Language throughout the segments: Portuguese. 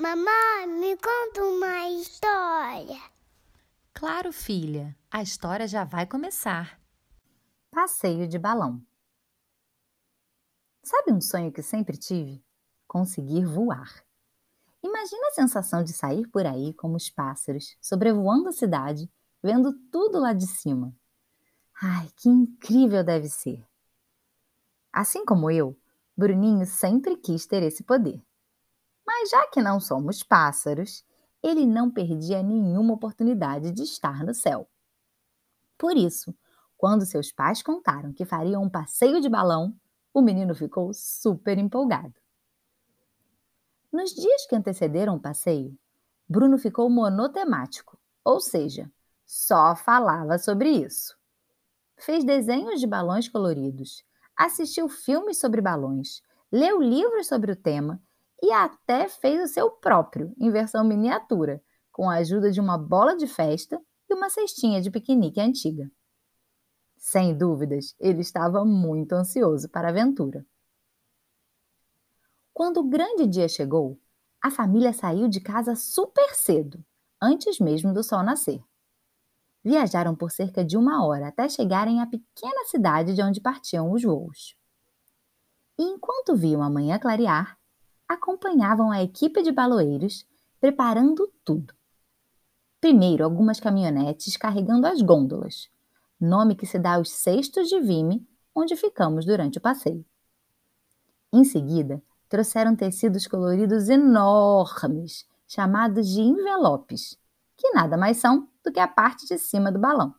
Mamãe, me conta uma história. Claro, filha, a história já vai começar. Passeio de balão. Sabe um sonho que sempre tive? Conseguir voar. Imagina a sensação de sair por aí como os pássaros, sobrevoando a cidade, vendo tudo lá de cima. Ai, que incrível deve ser! Assim como eu, Bruninho sempre quis ter esse poder. Mas já que não somos pássaros, ele não perdia nenhuma oportunidade de estar no céu. Por isso, quando seus pais contaram que fariam um passeio de balão, o menino ficou super empolgado. Nos dias que antecederam o passeio, Bruno ficou monotemático, ou seja, só falava sobre isso. Fez desenhos de balões coloridos, assistiu filmes sobre balões, leu livros sobre o tema e até fez o seu próprio, em versão miniatura, com a ajuda de uma bola de festa e uma cestinha de piquenique antiga. Sem dúvidas, ele estava muito ansioso para a aventura. Quando o grande dia chegou, a família saiu de casa super cedo, antes mesmo do sol nascer. Viajaram por cerca de uma hora até chegarem à pequena cidade de onde partiam os voos. E enquanto viam a manhã clarear, acompanhavam a equipe de baloeiros preparando tudo. Primeiro, algumas caminhonetes carregando as gôndolas, nome que se dá aos cestos de vime onde ficamos durante o passeio. Em seguida, trouxeram tecidos coloridos enormes, chamados de envelopes, que nada mais são do que a parte de cima do balão.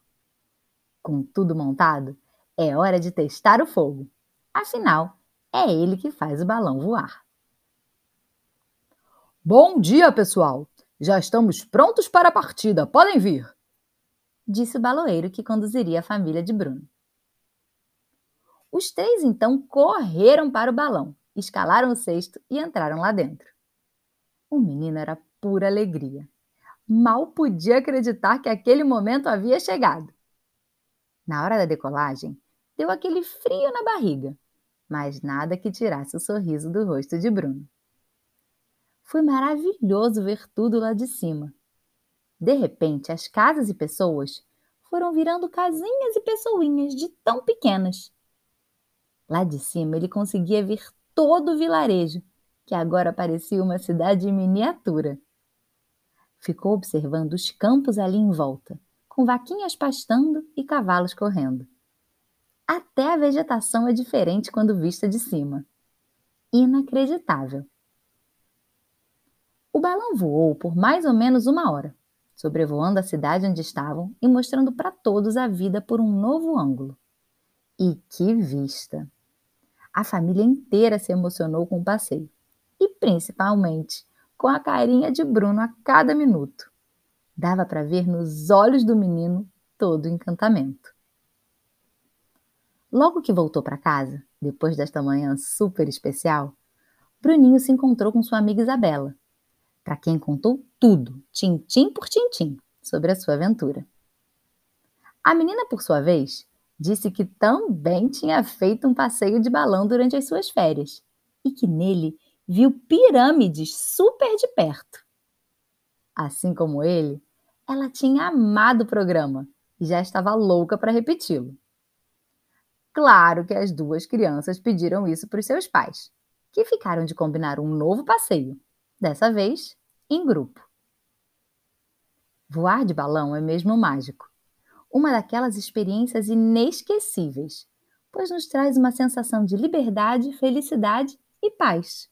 Com tudo montado, é hora de testar o fogo. Afinal, é ele que faz o balão voar. Bom dia, pessoal! Já estamos prontos para a partida, podem vir! Disse o baloeiro que conduziria a família de Bruno. Os três então correram para o balão, escalaram o cesto e entraram lá dentro. O menino era pura alegria. Mal podia acreditar que aquele momento havia chegado. Na hora da decolagem, deu aquele frio na barriga, mas nada que tirasse o sorriso do rosto de Bruno. Foi maravilhoso ver tudo lá de cima. De repente, as casas e pessoas foram virando casinhas e pessoinhas de tão pequenas. Lá de cima ele conseguia ver todo o vilarejo, que agora parecia uma cidade em miniatura. Ficou observando os campos ali em volta, com vaquinhas pastando e cavalos correndo. Até a vegetação é diferente quando vista de cima. Inacreditável. Balão voou por mais ou menos uma hora, sobrevoando a cidade onde estavam e mostrando para todos a vida por um novo ângulo. E que vista! A família inteira se emocionou com o passeio, e principalmente com a carinha de Bruno a cada minuto. Dava para ver nos olhos do menino todo o encantamento. Logo que voltou para casa, depois desta manhã super especial, Bruninho se encontrou com sua amiga Isabela para quem contou tudo, tintim por tintim, sobre a sua aventura. A menina, por sua vez, disse que também tinha feito um passeio de balão durante as suas férias e que nele viu pirâmides super de perto. Assim como ele, ela tinha amado o programa e já estava louca para repeti-lo. Claro que as duas crianças pediram isso para os seus pais, que ficaram de combinar um novo passeio dessa vez em grupo. Voar de balão é mesmo mágico. Uma daquelas experiências inesquecíveis, pois nos traz uma sensação de liberdade, felicidade e paz.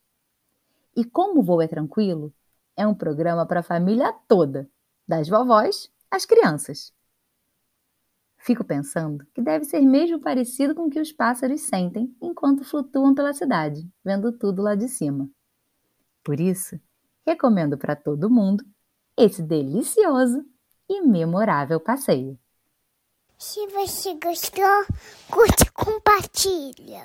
E como o voo é tranquilo, é um programa para a família toda, das vovós às crianças. Fico pensando que deve ser mesmo parecido com o que os pássaros sentem enquanto flutuam pela cidade, vendo tudo lá de cima. Por isso, recomendo para todo mundo esse delicioso e memorável passeio. Se você gostou, curte e compartilha.